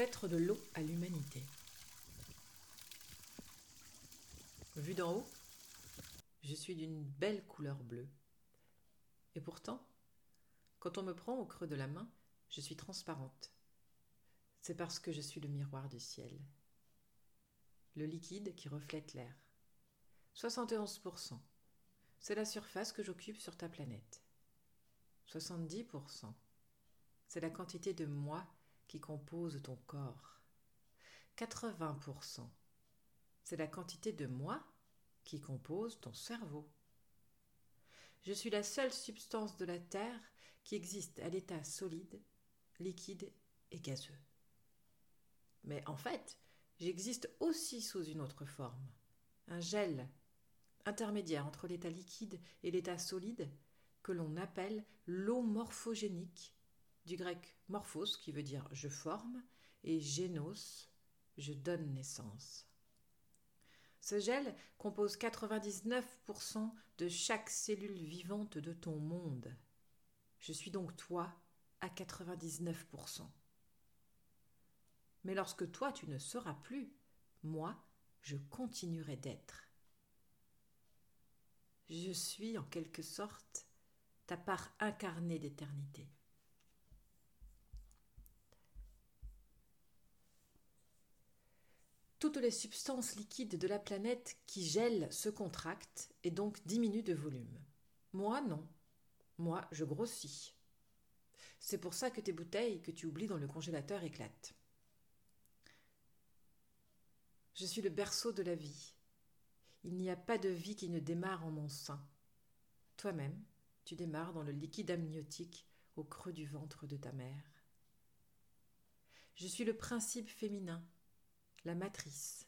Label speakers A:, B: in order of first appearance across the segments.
A: De l'eau à l'humanité. Vu d'en haut, je suis d'une belle couleur bleue. Et pourtant, quand on me prend au creux de la main, je suis transparente. C'est parce que je suis le miroir du ciel. Le liquide qui reflète l'air. 71%. C'est la surface que j'occupe sur ta planète. 70%. C'est la quantité de moi qui compose ton corps. 80%. C'est la quantité de moi qui compose ton cerveau. Je suis la seule substance de la Terre qui existe à l'état solide, liquide et gazeux. Mais en fait, j'existe aussi sous une autre forme, un gel intermédiaire entre l'état liquide et l'état solide que l'on appelle l'eau morphogénique, du grec morphos qui veut dire je forme et génos, je donne naissance. Ce gel compose 99% de chaque cellule vivante de ton monde. Je suis donc toi à 99%. Mais lorsque toi tu ne seras plus, moi, je continuerai d'être. Je suis en quelque sorte ta part incarnée d'éternité. Toutes les substances liquides de la planète qui gèlent se contractent et donc diminuent de volume. Moi, non. Moi, je grossis. C'est pour ça que tes bouteilles que tu oublies dans le congélateur éclatent. Je suis le berceau de la vie. Il n'y a pas de vie qui ne démarre en mon sein. Toi-même, tu démarres dans le liquide amniotique au creux du ventre de ta mère. Je suis le principe féminin la matrice,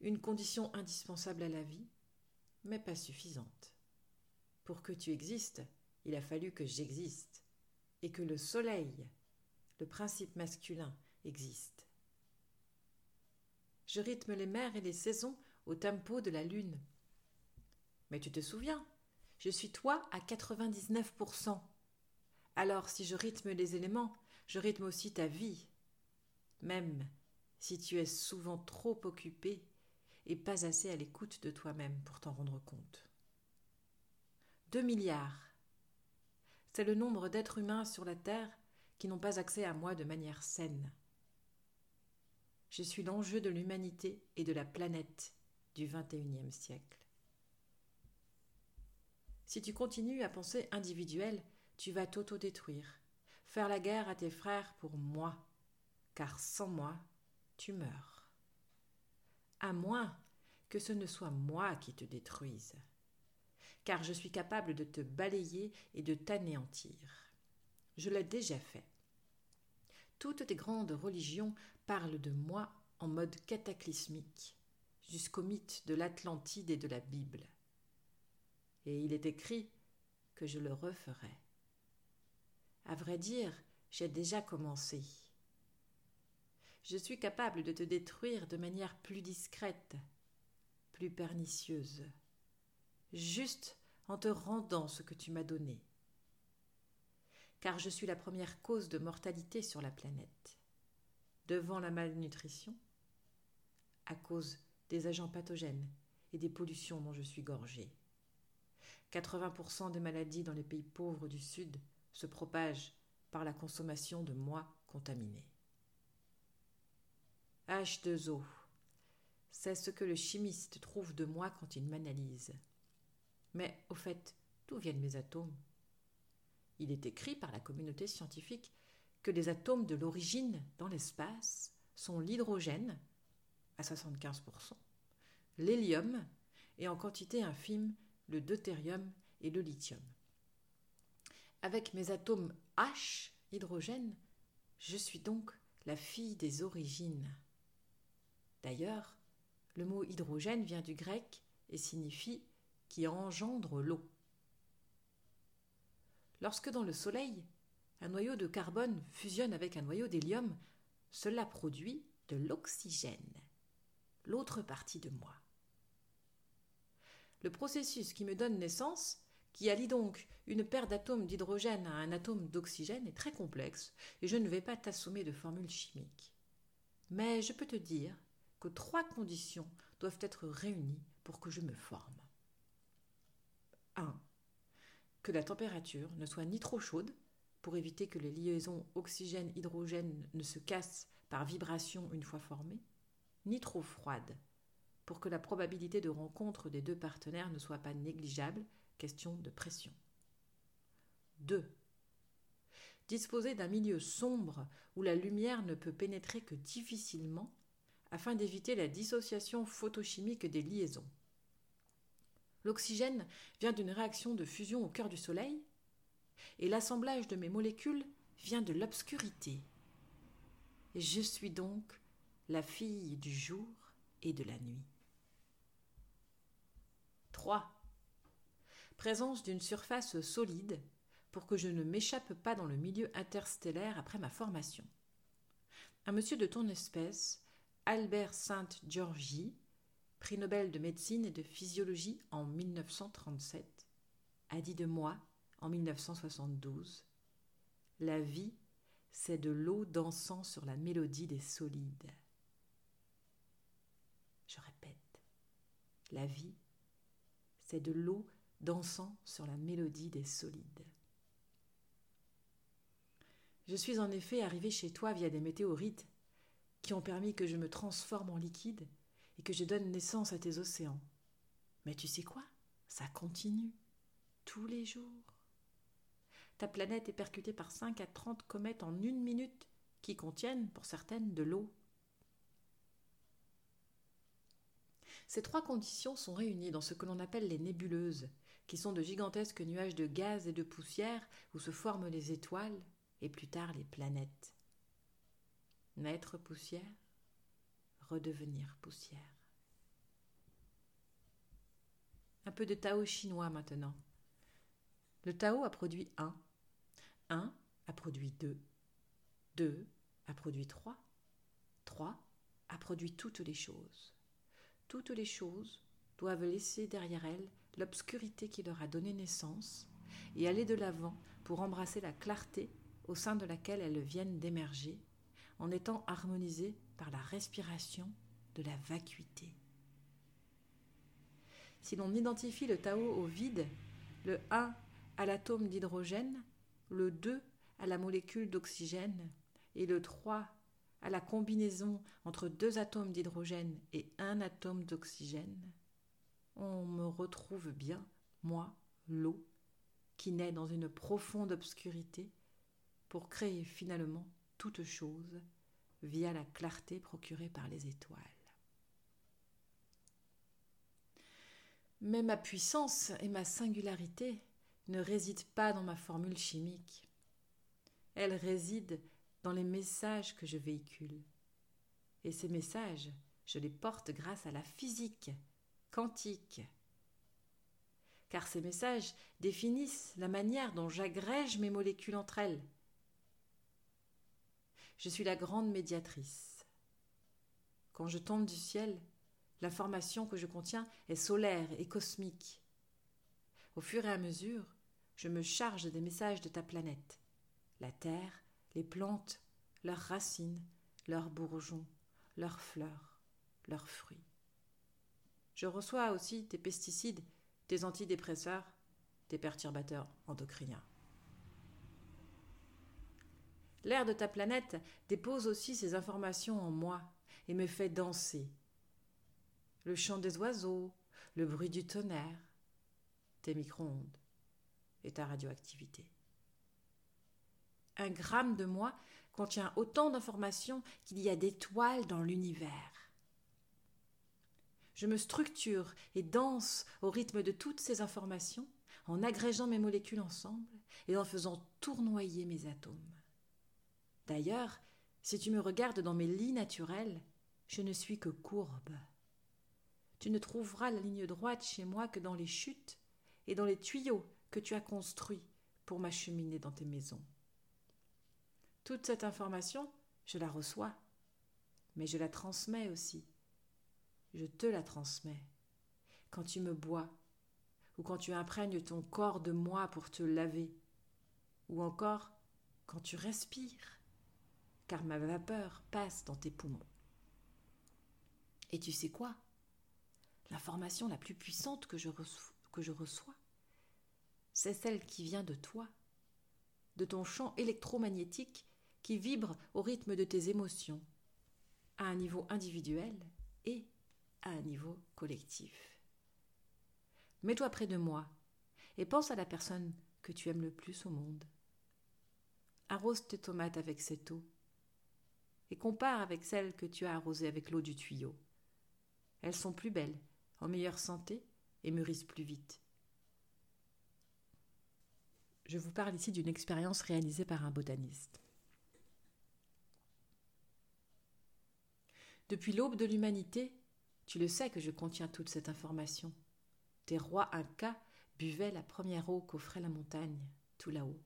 A: une condition indispensable à la vie, mais pas suffisante. Pour que tu existes, il a fallu que j'existe, et que le soleil, le principe masculin, existe. Je rythme les mers et les saisons au tempo de la lune. Mais tu te souviens, je suis toi à 99%. Alors si je rythme les éléments, je rythme aussi ta vie. Même si tu es souvent trop occupé et pas assez à l'écoute de toi-même pour t'en rendre compte. Deux milliards. C'est le nombre d'êtres humains sur la Terre qui n'ont pas accès à moi de manière saine. Je suis l'enjeu de l'humanité et de la planète du XXIe siècle. Si tu continues à penser individuel, tu vas t'autodétruire, faire la guerre à tes frères pour moi, car sans moi, tu meurs. À moins que ce ne soit moi qui te détruise, car je suis capable de te balayer et de t'anéantir. Je l'ai déjà fait. Toutes tes grandes religions parlent de moi en mode cataclysmique, jusqu'au mythe de l'Atlantide et de la Bible. Et il est écrit que je le referai. À vrai dire, j'ai déjà commencé je suis capable de te détruire de manière plus discrète, plus pernicieuse, juste en te rendant ce que tu m'as donné. Car je suis la première cause de mortalité sur la planète, devant la malnutrition, à cause des agents pathogènes et des pollutions dont je suis gorgée. 80% des maladies dans les pays pauvres du Sud se propagent par la consommation de moi contaminés. H2O. C'est ce que le chimiste trouve de moi quand il m'analyse. Mais, au fait, d'où viennent mes atomes? Il est écrit par la communauté scientifique que les atomes de l'origine dans l'espace sont l'hydrogène, à 75%, l'hélium et en quantité infime le deutérium et le lithium. Avec mes atomes H, hydrogène, je suis donc la fille des origines. D'ailleurs, le mot hydrogène vient du grec et signifie qui engendre l'eau. Lorsque dans le Soleil, un noyau de carbone fusionne avec un noyau d'hélium, cela produit de l'oxygène, l'autre partie de moi. Le processus qui me donne naissance, qui allie donc une paire d'atomes d'hydrogène à un atome d'oxygène, est très complexe, et je ne vais pas t'assommer de formules chimiques. Mais je peux te dire que trois conditions doivent être réunies pour que je me forme. 1. Que la température ne soit ni trop chaude, pour éviter que les liaisons oxygène-hydrogène ne se cassent par vibration une fois formées, ni trop froide, pour que la probabilité de rencontre des deux partenaires ne soit pas négligeable, question de pression. 2. Disposer d'un milieu sombre où la lumière ne peut pénétrer que difficilement afin d'éviter la dissociation photochimique des liaisons. L'oxygène vient d'une réaction de fusion au cœur du Soleil, et l'assemblage de mes molécules vient de l'obscurité. Je suis donc la fille du jour et de la nuit. 3. Présence d'une surface solide pour que je ne m'échappe pas dans le milieu interstellaire après ma formation. Un monsieur de ton espèce, Albert Sainte-Georgie, prix Nobel de médecine et de physiologie en 1937, a dit de moi, en 1972, La vie, c'est de l'eau dansant sur la mélodie des solides. Je répète, la vie, c'est de l'eau dansant sur la mélodie des solides. Je suis en effet arrivé chez toi via des météorites qui ont permis que je me transforme en liquide et que je donne naissance à tes océans. Mais tu sais quoi? Ça continue, tous les jours. Ta planète est percutée par 5 à 30 comètes en une minute, qui contiennent, pour certaines, de l'eau. Ces trois conditions sont réunies dans ce que l'on appelle les nébuleuses, qui sont de gigantesques nuages de gaz et de poussière où se forment les étoiles et plus tard les planètes. Naître poussière, redevenir poussière. Un peu de Tao chinois maintenant. Le Tao a produit un. Un a produit deux. Deux a produit trois. Trois a produit toutes les choses. Toutes les choses doivent laisser derrière elles l'obscurité qui leur a donné naissance et aller de l'avant pour embrasser la clarté au sein de laquelle elles viennent d'émerger, en étant harmonisées par la respiration de la vacuité. Si l'on identifie le Tao au vide, le 1 à l'atome d'hydrogène, le 2 à la molécule d'oxygène et le 3 à la combinaison entre deux atomes d'hydrogène et un atome d'oxygène, on me retrouve bien, moi, l'eau, qui naît dans une profonde obscurité pour créer finalement toute chose via la clarté procurée par les étoiles. Mais ma puissance et ma singularité ne résident pas dans ma formule chimique. Elle réside dans les messages que je véhicule. Et ces messages, je les porte grâce à la physique quantique. Car ces messages définissent la manière dont j'agrège mes molécules entre elles. Je suis la grande médiatrice. Quand je tombe du ciel, l'information que je contiens est solaire et cosmique. Au fur et à mesure, je me charge des messages de ta planète. La terre, les plantes, leurs racines, leurs bourgeons, leurs fleurs, leurs fruits. Je reçois aussi tes pesticides, tes antidépresseurs, tes perturbateurs endocriniens. L'air de ta planète dépose aussi ses informations en moi et me fait danser. Le chant des oiseaux, le bruit du tonnerre, tes micro-ondes et ta radioactivité. Un gramme de moi contient autant d'informations qu'il y a d'étoiles dans l'univers. Je me structure et danse au rythme de toutes ces informations en agrégeant mes molécules ensemble et en faisant tournoyer mes atomes. D'ailleurs, si tu me regardes dans mes lits naturels, je ne suis que courbe. Tu ne trouveras la ligne droite chez moi que dans les chutes et dans les tuyaux que tu as construits pour m'acheminer dans tes maisons. Toute cette information, je la reçois, mais je la transmets aussi. Je te la transmets quand tu me bois ou quand tu imprègnes ton corps de moi pour te laver, ou encore quand tu respires, car ma vapeur passe dans tes poumons. Et tu sais quoi? L'information la plus puissante que je, reçois, c'est celle qui vient de toi, de ton champ électromagnétique qui vibre au rythme de tes émotions, à un niveau individuel et à un niveau collectif. Mets-toi près de moi et pense à la personne que tu aimes le plus au monde. Arrose tes tomates avec cette eau et compare avec celle que tu as arrosée avec l'eau du tuyau. Elles sont plus belles, en meilleure santé et mûrissent plus vite. Je vous parle ici d'une expérience réalisée par un botaniste. Depuis l'aube de l'humanité, tu le sais que je contiens toute cette information. Tes rois incas buvaient la première eau qu'offrait la montagne, tout là-haut.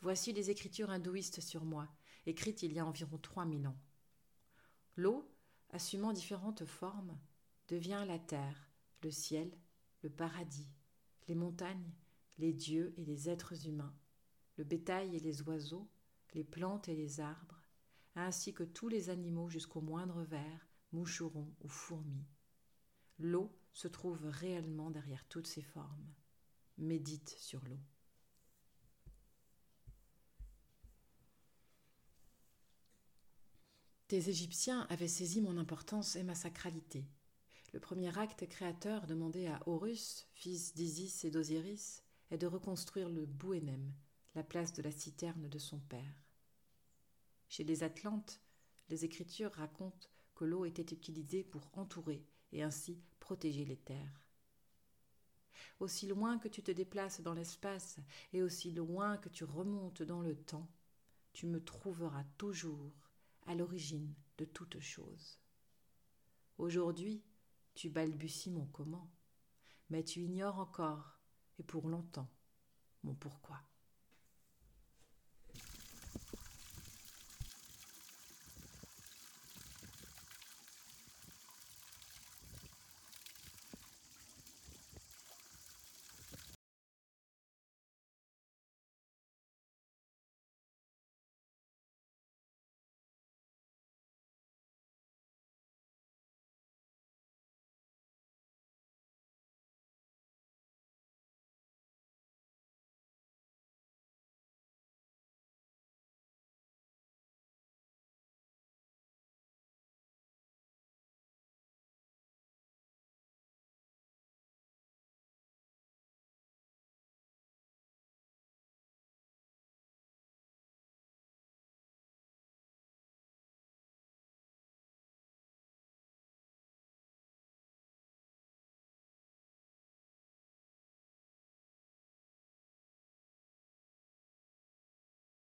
A: Voici les écritures hindouistes sur moi, écrites il y a environ trois mille ans. L'eau, assumant différentes formes, devient la terre, le ciel, le paradis, les montagnes, les dieux et les êtres humains, le bétail et les oiseaux, les plantes et les arbres, ainsi que tous les animaux jusqu'au moindre ver, moucheron ou fourmi. L'eau se trouve réellement derrière toutes ces formes. Médite sur l'eau. Tes Égyptiens avaient saisi mon importance et ma sacralité. Le premier acte créateur demandé à Horus, fils d'Isis et d'Osiris, est de reconstruire le Bouénem, la place de la citerne de son père. Chez les Atlantes, les Écritures racontent que l'eau était utilisée pour entourer et ainsi protéger les terres. Aussi loin que tu te déplaces dans l'espace et aussi loin que tu remontes dans le temps, tu me trouveras toujours à l'origine de toute chose. Aujourd'hui, tu balbuties mon comment, mais tu ignores encore, et pour longtemps, mon pourquoi.